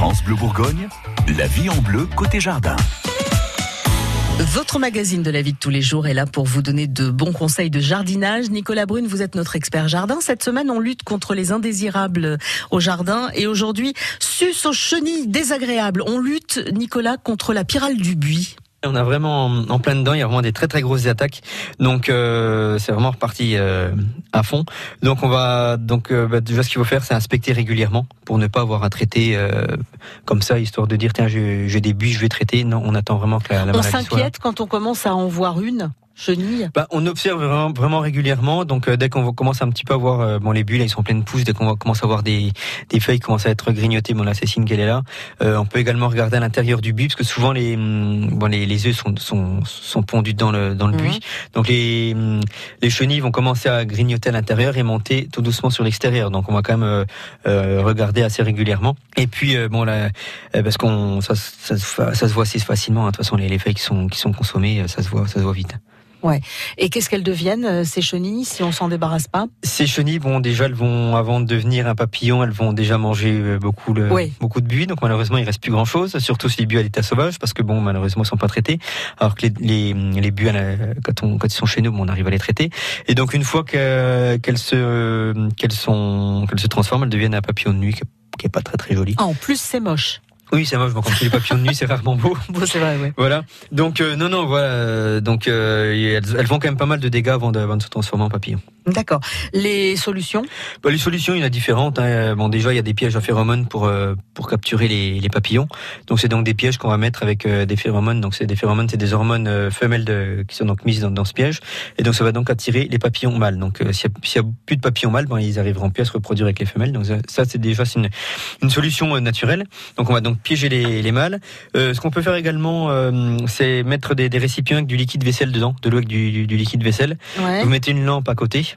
France Bleu Bourgogne, la vie en bleu côté jardin. Votre magazine de la vie de tous les jours est là pour vous donner de bons conseils de jardinage. Nicolas Brune, vous êtes notre expert jardin. Cette semaine, on lutte contre les indésirables au jardin et aujourd'hui, sus aux chenilles désagréables. On lutte, Nicolas, contre la pyrale du buis. On a vraiment en plein dedans, il y a vraiment des très très grosses attaques. Donc euh, c'est vraiment reparti euh, à fond. Donc on va donc euh, bah, déjà ce qu'il faut faire c'est inspecter régulièrement pour ne pas avoir à traiter comme ça histoire de dire tiens j'ai des buis je vais traiter. Non, on attend vraiment que la, la on s'inquiète quand on commence à en voir une chenilles bah, On observe vraiment, vraiment régulièrement. Donc euh, dès qu'on commence un petit peu à voir, euh, bon les bulles, là, ils sont pleines de pousses. Dès qu'on commence à voir des, des feuilles qui commencent à être grignotées, bon là c'est signe qu'elle est là. Euh, on peut également regarder à l'intérieur du buis parce que souvent les hum, bon les, les œufs sont, sont, sont pondus dans le dans le buis. Mhm. Donc les hum, les chenilles vont commencer à grignoter à l'intérieur et monter tout doucement sur l'extérieur. Donc on va quand même regarder assez régulièrement. Et puis bon là parce qu'on ça, ça, ça, se voit assez facilement. Hein. De toute façon les, les feuilles qui sont qui sont consommées, ça se voit ça se voit vite. Ouais. Et qu'est-ce qu'elles deviennent euh, ces chenilles si on s'en débarrasse pas? Ces chenilles, bon, déjà, elles vont avant de devenir un papillon, elles vont déjà manger euh, beaucoup le, beaucoup de buis. Donc malheureusement, il reste plus grand chose. Surtout si les buis à l'état sauvage, parce que bon, malheureusement, ils sont pas traités. Alors que les les, les buis, quand on quand ils sont chez nous, bon, on arrive à les traiter. Et donc une fois qu'elles se qu'elles sont qu'elles se transforment, elles deviennent un papillon de nuit qui est pas très très joli. Ah, en plus, c'est moche. Oui, c'est moche. Bon, comme les papillons de nuit, c'est rarement beau. beau, c'est vrai, oui. Voilà. Donc euh, non, non, voilà. Donc euh, elles, elles, font quand même pas mal de dégâts avant de, avant de se transformer en papillon. D'accord. Les solutions bah, Les solutions, il y en a différentes. Hein. Bon, déjà, il y a des pièges à phéromones pour euh, pour capturer les, les papillons. Donc, c'est donc des pièges qu'on va mettre avec euh, des phéromones. Donc, c'est des phéromones, c'est des hormones euh, femelles de, qui sont donc mises dans, dans, ce piège. Et donc, ça va donc attirer les papillons mâles. Donc, s'il n'y a, plus de papillons mâles, bon, ils arriveront plus à se reproduire avec les femelles. Donc, ça, c'est déjà une, une solution naturelle. Donc, on va donc piéger les, les mâles. ce qu'on peut faire également, c'est mettre des, des, récipients avec du liquide vaisselle dedans, de l'eau avec du, du, liquide vaisselle. Vous mettez une lampe à côté.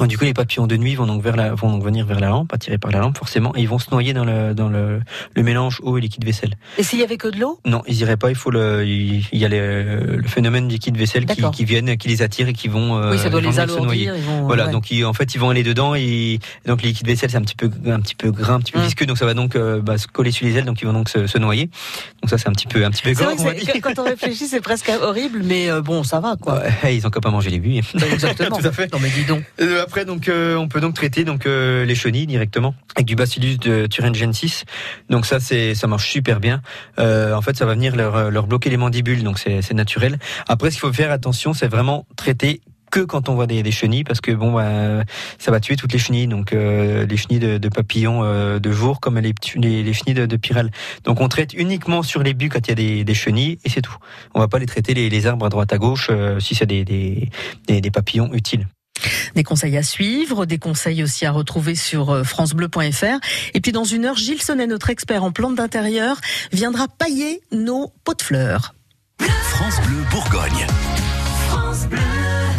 Du coup, les papillons de nuit vont donc vers la, vont donc venir vers la lampe, attirés par la lampe forcément, et ils vont se noyer dans le dans le, le mélange eau et liquide vaisselle. Et s'il y avait que de l'eau? Non, ils iraient pas. Il faut le, il y a le, le phénomène liquide vaisselle qui, qui viennent, qui les attire et qui vont. Euh, oui, ça doit les alourdir. Vont, voilà, donc ils, en fait, ils vont aller dedans et donc le liquide vaisselle c'est un petit peu un petit peu gras, un petit peu hum. visqueux, donc ça va donc euh, bah, se coller sur les ailes, donc ils vont donc se, se noyer. Donc ça c'est un petit peu un petit peu gore. quand on réfléchit, c'est presque horrible, mais euh, bon, ça va quoi. Ouais, ils ont qu'à pas manger les buis. Exactement. Tout à fait. Non mais dis donc. Après donc on peut donc traiter donc euh, les chenilles directement avec du Bacillus de thuringiensis. Donc ça c'est ça marche super bien. Euh, en fait ça va venir leur, leur bloquer les mandibules donc c'est naturel. Après ce qu'il faut faire attention c'est vraiment traiter que quand on voit des, chenilles parce que bon bah, ça va tuer toutes les chenilles donc euh, les chenilles de, papillons de jour comme les, les, les chenilles de, de, pyrale donc on traite uniquement sur les buts quand il y a des, chenilles et c'est tout on va pas les traiter les, arbres à droite à gauche si c'est des, des papillons utiles des conseils à suivre, des conseils aussi à retrouver sur euh, francebleu.fr. Et puis dans une heure, Gilles Sonnet, notre expert en plantes d'intérieur, viendra pailler nos pots de fleurs. France Bleu Bourgogne. France Bleu.